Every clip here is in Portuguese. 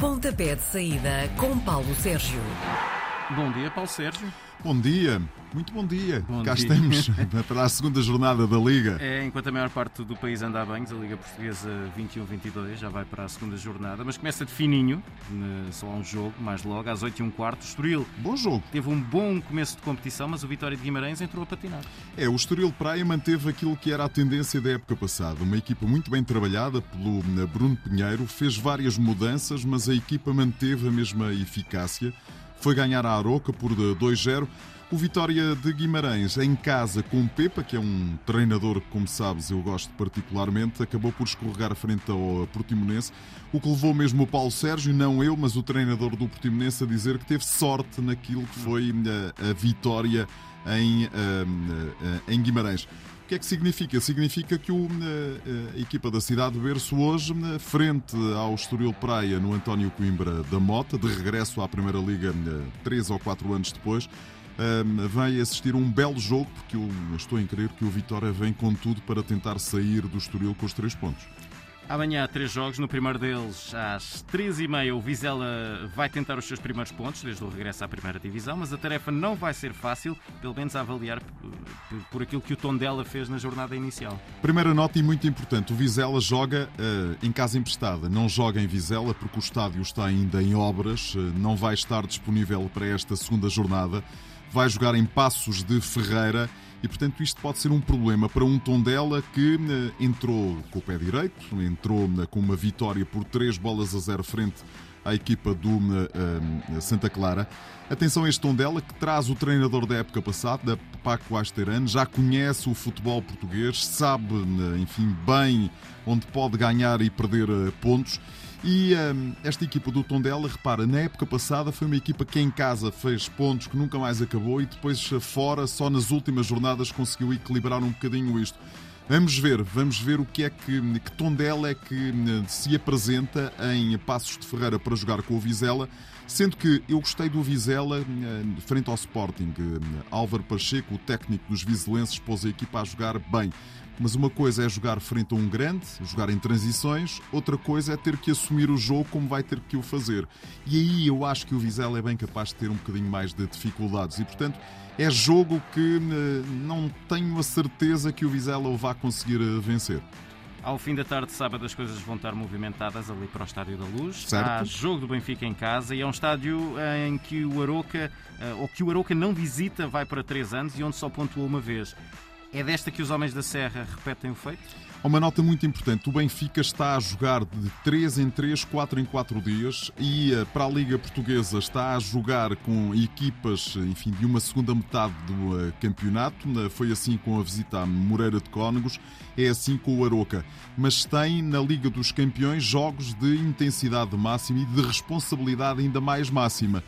Pontapé de saída com Paulo Sérgio. Bom dia, Paulo Sérgio. Bom dia, muito bom dia. Bom Cá dia. estamos para a segunda jornada da Liga. É, enquanto a maior parte do país anda a banhos, a Liga Portuguesa 21-22 já vai para a segunda jornada, mas começa de fininho, só há um jogo, mais logo, às 8 h quarto. O Estoril Bom jogo. teve um bom começo de competição, mas o Vitória de Guimarães entrou a patinar. É, o Estoril Praia manteve aquilo que era a tendência da época passada. Uma equipa muito bem trabalhada pelo eh, Bruno Pinheiro, fez várias mudanças, mas a equipa manteve a mesma eficácia. Foi ganhar a Aroca por eh, 2-0. O Vitória de Guimarães, em casa com Pepa, que é um treinador que, como sabes, eu gosto particularmente, acabou por escorregar frente ao Portimonense, o que levou mesmo o Paulo Sérgio, não eu, mas o treinador do Portimonense, a dizer que teve sorte naquilo que foi eh, a vitória em, eh, em Guimarães. Que é que significa? Significa que o, eh, a equipa da cidade de Berço hoje, eh, frente ao Estoril Praia, no António Coimbra da Mota, de regresso à Primeira Liga eh, três ou quatro anos depois, eh, vai assistir a um belo jogo, porque eu estou em crer que o Vitória vem com tudo para tentar sair do Estoril com os três pontos. Amanhã há três jogos, no primeiro deles, às 13h30, o Vizela vai tentar os seus primeiros pontos, desde o regresso à primeira divisão, mas a tarefa não vai ser fácil, pelo menos a avaliar eh, por- aquilo que o Tondela fez na jornada inicial. Primeira nota e muito importante: o Vizela joga eh, em casa emprestada, não joga em Vizela porque o estádio está ainda em obras, eh, não vai estar disponível para esta segunda jornada. Vai jogar em Passos de Ferreira e, portanto, isto pode ser um problema para um Tondela que eh, entrou com o pé direito, entrou eh, com uma vitória por 3 bolas a 0 frente à equipa do eh, Santa Clara. Atenção a este Tondela que traz o treinador da época passada, Paco Asterano, já conhece o futebol português, sabe, enfim, bem onde pode ganhar e perder pontos. E hum, esta equipa do Tondela, repara, na época passada foi uma equipa que em casa fez pontos que nunca mais acabou e depois eh, fora, só nas últimas jornadas conseguiu equilibrar um bocadinho isto. Vamos ver, vamos ver o que é que, que Tondela é que hum, se apresenta em Passos de Ferreira para jogar com o Vizela, sendo que eu gostei do Vizela hum, frente ao Sporting. Hum, Álvaro Pacheco, o técnico dos vizelenses, pôs a equipa a jogar bem. Mas uma coisa é jogar frente a um grande, jogar em transições, outra coisa é ter que assumir o jogo como vai ter que o fazer. E aí eu acho que o Vizela é bem capaz de ter um bocadinho mais de dificuldades e, portanto, é jogo que eh, não tenho a certeza que o Vizela o vá conseguir eh, vencer. Ao fim da tarde de sábado as coisas vão estar movimentadas ali para o Estádio da Luz. Certo. Há jogo do Benfica em casa e é um estádio eh, em que o Aroca, ou que o Aroca não visita, vai para três anos e onde só pontuou uma vez. É desta que os homens da Serra repetem o feito? Há uma nota muito importante: o Benfica está a jogar de 3 em 3, 4 em 4 dias e eh, para a Liga Portuguesa está a jogar com equipas, enfim, de uma segunda metade do eh, campeonato. Foi assim com a visita a Moreira de Cónegos, é assim com o Aroca. Mas tem na Liga dos Campeões jogos de intensidade máxima e de responsabilidade ainda mais máxima.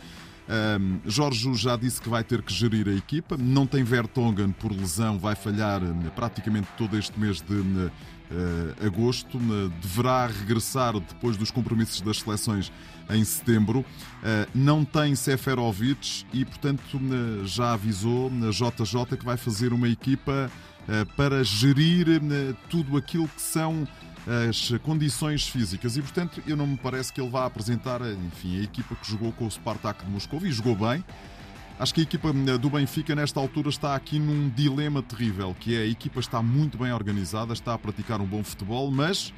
Um, Jorge já disse que vai ter que gerir a equipa. Não tem Vertonghen por lesão, vai falhar eh, praticamente todo este mês de eh, agosto. Eh, Deverá regressar depois dos compromissos das seleções em setembro. Eh, não tem Seferovic e, portanto, já avisou na JJ que vai fazer uma equipa eh, para gerir tudo aquilo que são as condições físicas e, portanto, eu não me parece que ele vá apresentar, enfim, a equipa que jogou com o Spartak de Moscou e jogou bem. Acho que a equipa eh, do Benfica, nesta altura, está aqui num dilema terrível, que é a equipa está muito bem organizada, está a praticar um bom futebol, mas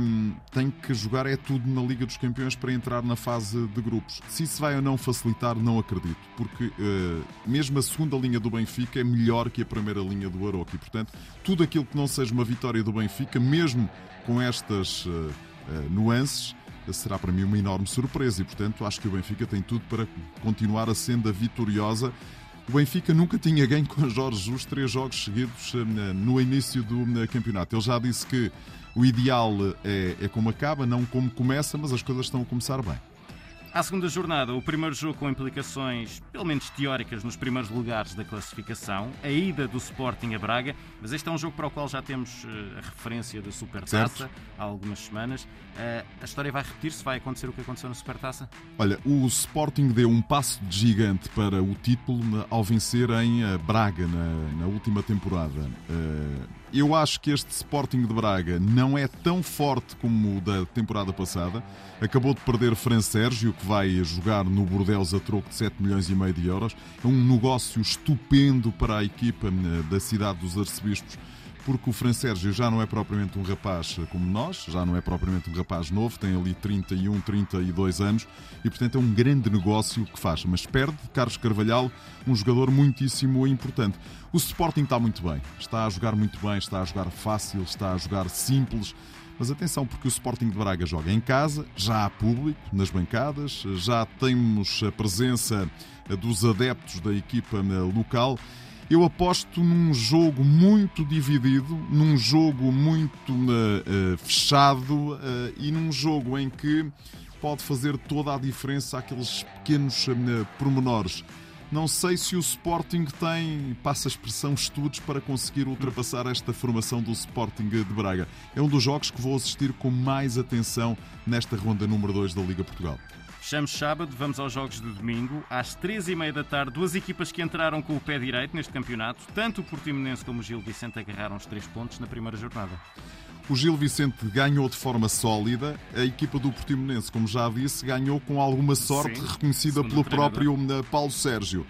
hum, tem que jogar é tudo na Liga dos Campeões para entrar na fase de grupos. Se isso vai ou não facilitar, não acredito, porque eh, mesmo a segunda linha do Benfica é melhor que a primeira linha do Aroca e, portanto, tudo aquilo que não seja uma vitória do Benfica, mesmo com estas eh, eh, nuances, será para mim uma enorme surpresa e, portanto, acho que o Benfica tem tudo para continuar a senda vitoriosa. O Benfica nunca tinha ganho com Jorge Jesus três jogos seguidos eh, no início do eh, campeonato. Ele já disse que o ideal é, é como acaba, não como começa, mas as coisas estão a começar bem. À segunda jornada, o primeiro jogo com implicações, pelo menos teóricas, nos primeiros lugares da classificação, a ida do Sporting a Braga, mas este é um jogo para o qual já temos eh, a referência da Supertaça há algumas semanas. Eh, a história vai repetir-se? Vai acontecer o que aconteceu na Supertaça? Olha, o Sporting deu um passo de gigante para o título ao vencer em eh, Braga na, na última temporada. Eh, eu acho que este Sporting de Braga não é tão forte como o da temporada passada. Acabou de perder Fran Sérgio, que vai jogar no Bordeaux a troco de 7 milhões e meio de euros. É um negócio estupendo para a equipa eh, da cidade dos Arcebispos porque o Fran Sérgio já não é propriamente um rapaz como nós, já não é propriamente um rapaz novo, tem ali 31, 32 anos e, portanto, é um grande negócio que faz. Mas perde Carlos Carvalhal, um jogador muitíssimo importante. O Sporting está muito bem, está a jogar muito bem, está a jogar fácil, está a jogar simples. Mas atenção, porque o Sporting de Braga joga em casa, já há público nas bancadas, já temos a presença dos adeptos da equipa local eu aposto num jogo muito dividido, num jogo muito uh, uh, fechado uh, e num jogo em que pode fazer toda a diferença aqueles pequenos pormenores. Não sei se o Sporting tem, passa a expressão, estudos para conseguir ultrapassar esta formação do Sporting de Braga. É um dos jogos que vou assistir com mais atenção nesta ronda número 2 da Liga Portugal. Fechamos sábado, vamos aos jogos de domingo. Às três e meia da tarde, duas equipas que entraram com o pé direito neste campeonato. Tanto o Portimonense como o Gil Vicente agarraram os três pontos na primeira jornada. O Gil Vicente ganhou de forma sólida. A equipa do Portimonense, como já disse, ganhou com alguma sorte Sim, reconhecida pelo próprio eh, Paulo Sérgio.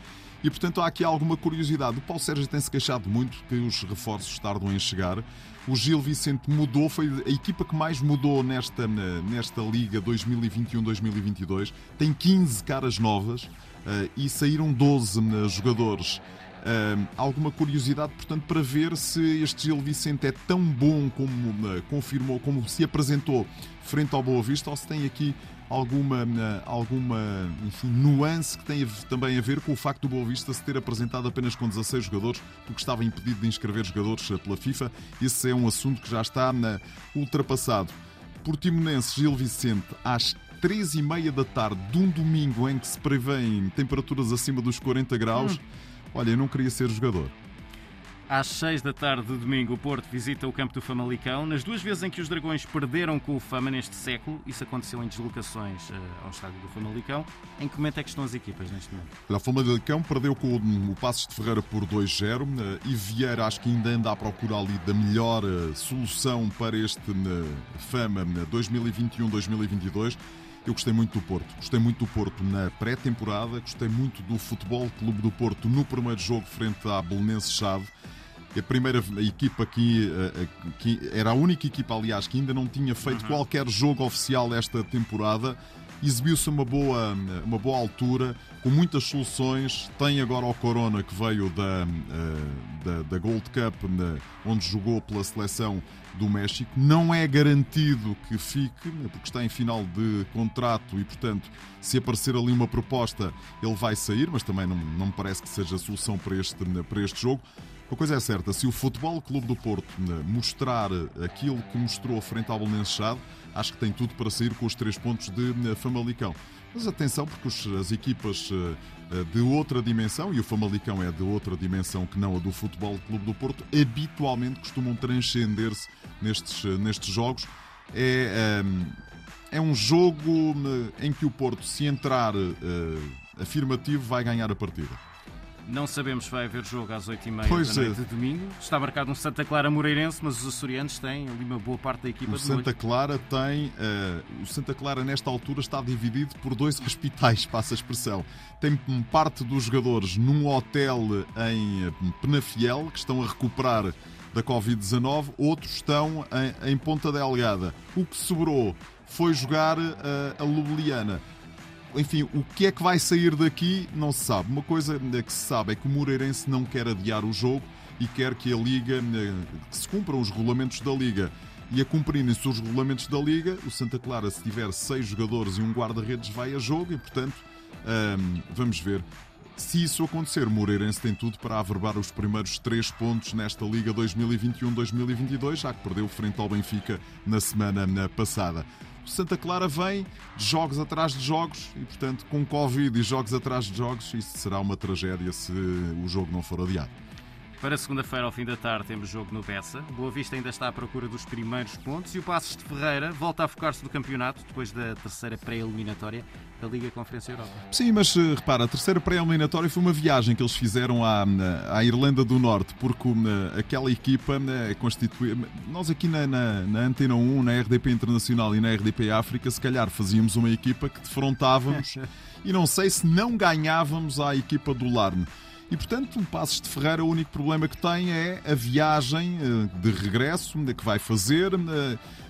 E, portanto, há aqui alguma curiosidade. O Paulo Sérgio tem-se queixado muito que os reforços tardam em chegar. O Gil Vicente mudou, foi a equipa que mais mudou nesta, nesta Liga 2021-2022. Tem 15 caras novas uh, e saíram 12 uh, jogadores. Uh, alguma curiosidade, portanto, para ver se este Gil Vicente é tão bom como uh, confirmou, como se apresentou frente ao Boa Vista, ou se tem aqui alguma, eh, alguma enfim, nuance que tem também a ver com o facto do Boa Vista se ter apresentado apenas com 16 jogadores, porque estava impedido de inscrever jogadores eh, pela FIFA. Esse é um assunto que já está na, ultrapassado. Portimonense Gil Vicente, às três e meia da tarde de um domingo em que se prevêem temperaturas acima dos 40 graus. Hum. Olha, eu não queria ser jogador. Às 6 da tarde de domingo, o Porto visita o campo do Famalicão. Nas duas vezes em que os Dragões perderam com o Fama neste século, isso aconteceu em deslocações uh, ao estádio do Famalicão. Em que momento é que estão as equipas neste momento? O Famalicão perdeu com o, o Passos de Ferreira por 2-0 uh, e Vieira acho que ainda anda à procura ali da melhor uh, solução para este Fama 2021-2022. Eu gostei muito do Porto. Gostei muito do Porto na pré-temporada, gostei muito do Futebol Clube do Porto no primeiro jogo frente à Belenense Chave a primeira equipa que, eh, eh, que, era a única equipa, aliás, que ainda não tinha feito uhum. qualquer jogo oficial esta temporada. Exibiu-se uma boa, uma boa altura, com muitas soluções. Tem agora o Corona, que veio da, eh, da, da Gold Cup, onde jogou pela seleção do México. Não é garantido que fique, porque está em final de contrato e, portanto, se aparecer ali uma proposta, ele vai sair, mas também não, não me parece que seja a solução para este, para este jogo. Uma coisa é certa, se o Futebol Clube do Porto né, mostrar aquilo que mostrou frente ao Belenenses acho que tem tudo para sair com os três pontos de né, Famalicão. Mas atenção, porque as equipas eh, eh, de outra dimensão, e o Famalicão é de outra dimensão que não a do Futebol Clube do Porto, habitualmente costumam transcender-se nestes, eh, nestes jogos. É, é um jogo em que o Porto, se entrar afirmativo, vai ganhar a partida. Não sabemos se vai haver jogo às 8h30 pois da noite é. de domingo. Está marcado um Santa Clara Moreirense, mas os açorianos têm ali uma boa parte da equipa o Santa Clara tem. Uh, o Santa Clara, nesta altura, está dividido por dois hospitais, passa a expressão. Tem parte dos jogadores num hotel em Penafiel, que estão a recuperar da Covid-19, outros estão em, em Ponta Delgada. O que sobrou foi jogar uh, a Ljubljana enfim, o que é que vai sair daqui não se sabe. Uma coisa que se sabe é que o Moreirense não quer adiar o jogo e quer que a Liga, eh, que se cumpram os regulamentos da Liga. E a cumprirem-se os regulamentos da Liga, o Santa Clara, se tiver seis jogadores e um guarda-redes, vai a jogo e, portanto, vamos ver. Se isso acontecer, o Moreirense tem tudo para averbar os primeiros três pontos nesta Liga 2021-2022, já que perdeu frente ao Benfica na semana passada. Santa Clara vem de jogos atrás de jogos e, portanto, com Covid e jogos atrás de jogos, isso será uma tragédia se o jogo não for adiado. Para segunda-feira, ao fim da tarde, temos jogo no Bessa. Boa Vista ainda está à procura dos primeiros pontos e o Passos de Ferreira volta a focar-se no campeonato depois da terceira pré-eliminatória da Liga Conferência Europa. Sim, mas eh, repara, a terceira pré-eliminatória foi uma viagem que eles fizeram à, à Irlanda do Norte, porque eh, aquela equipa constituía. Nós aqui na, na, na, Antena 1, na RDP Internacional e na RDP África, se calhar fazíamos uma equipa que defrontávamos e não sei se não ganhávamos à equipa do Larne. E portanto, o Passos de Ferreira, o único problema que tem é a viagem de regresso que vai fazer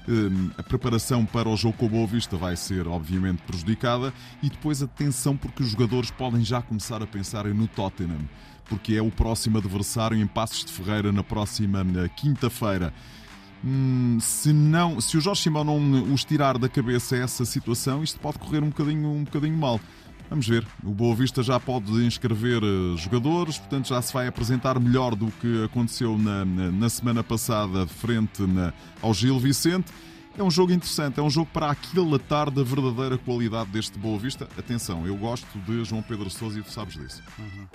Hum, a preparação para o jogo com o Boa Vista vai ser, obviamente, prejudicada e depois atenção porque os jogadores podem já começar a pensar no Tottenham, porque é o próximo adversário em Passos de Ferreira na próxima quinta-feira. Hum, se, não, se o Jorge Simão não os tirar da cabeça essa situação, isto pode correr um bocadinho, um bocadinho mal. Vamos ver. O Boa Vista já pode inscrever eh, jogadores, portanto já se vai apresentar melhor do que aconteceu na, na, na semana passada frente na, ao Gil Vicente. É um jogo interessante, é um jogo para aquilatar da verdadeira qualidade deste Boa Vista. Atenção, eu gosto de João Pedro Sousa e tu sabes disso. Uhum.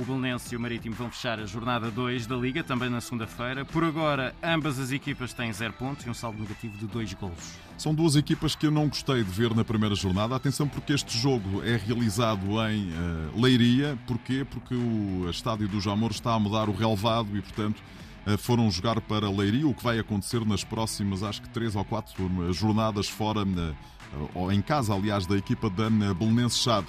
O Belenense e o Marítimo vão fechar a jornada 2 da Liga, também na segunda-feira. Por agora, ambas as equipas têm 0 pontos e um saldo negativo de 2 golos. São duas equipas que eu não gostei de ver na primeira jornada. Atenção, porque este jogo é realizado em uh, Leiria. Porquê? Porque o estádio do Jamor está a mudar o relevado e, portanto, foram jogar para Leiria, o que vai acontecer nas próximas, acho que três ou quatro jornadas fora, eh, ou em casa, aliás, da equipa da Belenense Chade.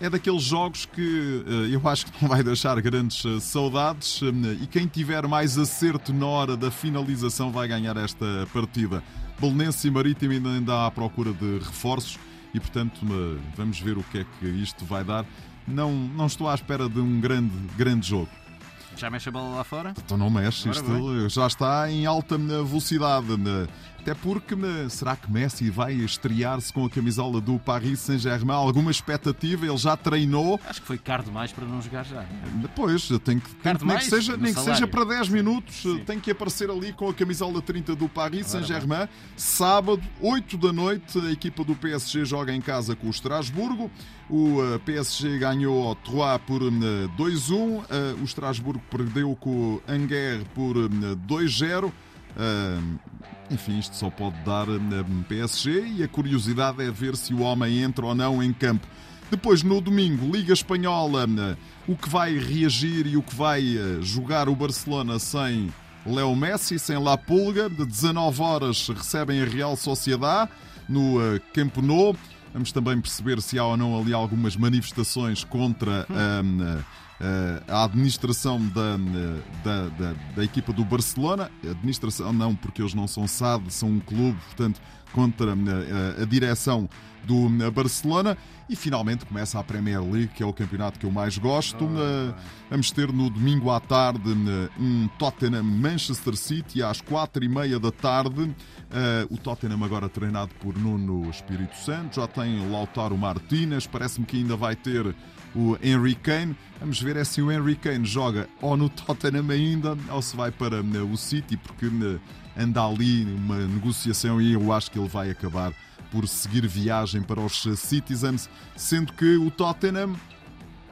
É daqueles jogos que eh, eu acho que não vai deixar grandes saudades e quem tiver mais acerto na hora da finalização vai ganhar esta partida. Belenense e Marítimo ainda há à procura de reforços e, portanto, vamos ver o que é que isto vai dar. Não, não estou à espera de um grande, grande jogo. Já mexe a bola lá fora? Então não mexe, isto já está em alta velocidade. Até porque, será que Messi vai estrear-se com a camisola do Paris Saint-Germain? Alguma expectativa? Ele já treinou? Acho que foi caro demais para não jogar já. Depois, tem que, tem nem que seja, nem que seja para 10 minutos, Sim. tem que aparecer ali com a camisola 30 do Paris Saint-Germain. Sábado, 8 da noite, a equipa do PSG joga em casa com o Estrasburgo. O eh, PSG ganhou ao Troyes por 2-1. Eh, eh, o Estrasburgo perdeu com o Angers por 2-0. Enfim, isto só pode dar na PSG e a curiosidade é ver se o homem entra ou não em campo. Depois, no domingo, Liga Espanhola, o que vai reagir e o que vai jogar o Barcelona sem Leo Messi, sem La Pulga. De 19 horas recebem a Real Sociedade no Camp Nou. Vamos também perceber se há ou não ali algumas manifestações contra um, eh, a administração da, da, da, da, equipa do Barcelona. A administração não, porque eles não são SAD, são um clube, portanto, contra a, eh, a direção do eh, Barcelona. E finalmente começa a Premier League, que é o campeonato que eu mais gosto. Oh, Vamos ter no domingo à tarde um Tottenham Manchester City às quatro e meia da tarde. O Tottenham agora treinado por Nuno Espírito Santo, já tem Lautaro Martínez, parece-me que ainda vai ter o Henry Kane. Vamos ver é se o Henry Kane joga ou no Tottenham ainda ou se vai para o City, porque anda ali uma negociação e eu acho que ele vai acabar por seguir viagem para os Citizens, sendo que o Tottenham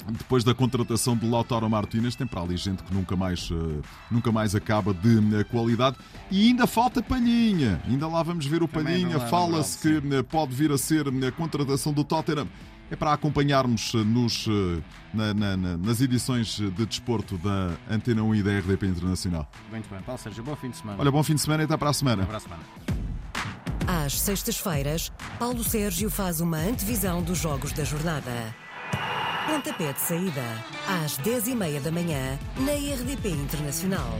depois da contratação de Lautaro Martínez, tem para ali gente que nunca mais, uh, nunca mais acaba de uh, qualidade. E ainda falta Palhinha. Ainda lá vamos ver o Palhinha. Fala-se que uh, pode vir a ser a contratação do Tottenham é para acompanharmos eh, nos, eh, na, na, nas edições de desporto da Antena 1 e da RDP Internacional. Muito bem, Paulo Sérgio, bom fim de semana. Olha, bom fim de semana e até para a semana. Até para a semana. Às sextas-feiras, Paulo Sérgio faz uma antevisão dos jogos da jornada. Pontapé de saída, às 10h30 da manhã, na RDP Internacional.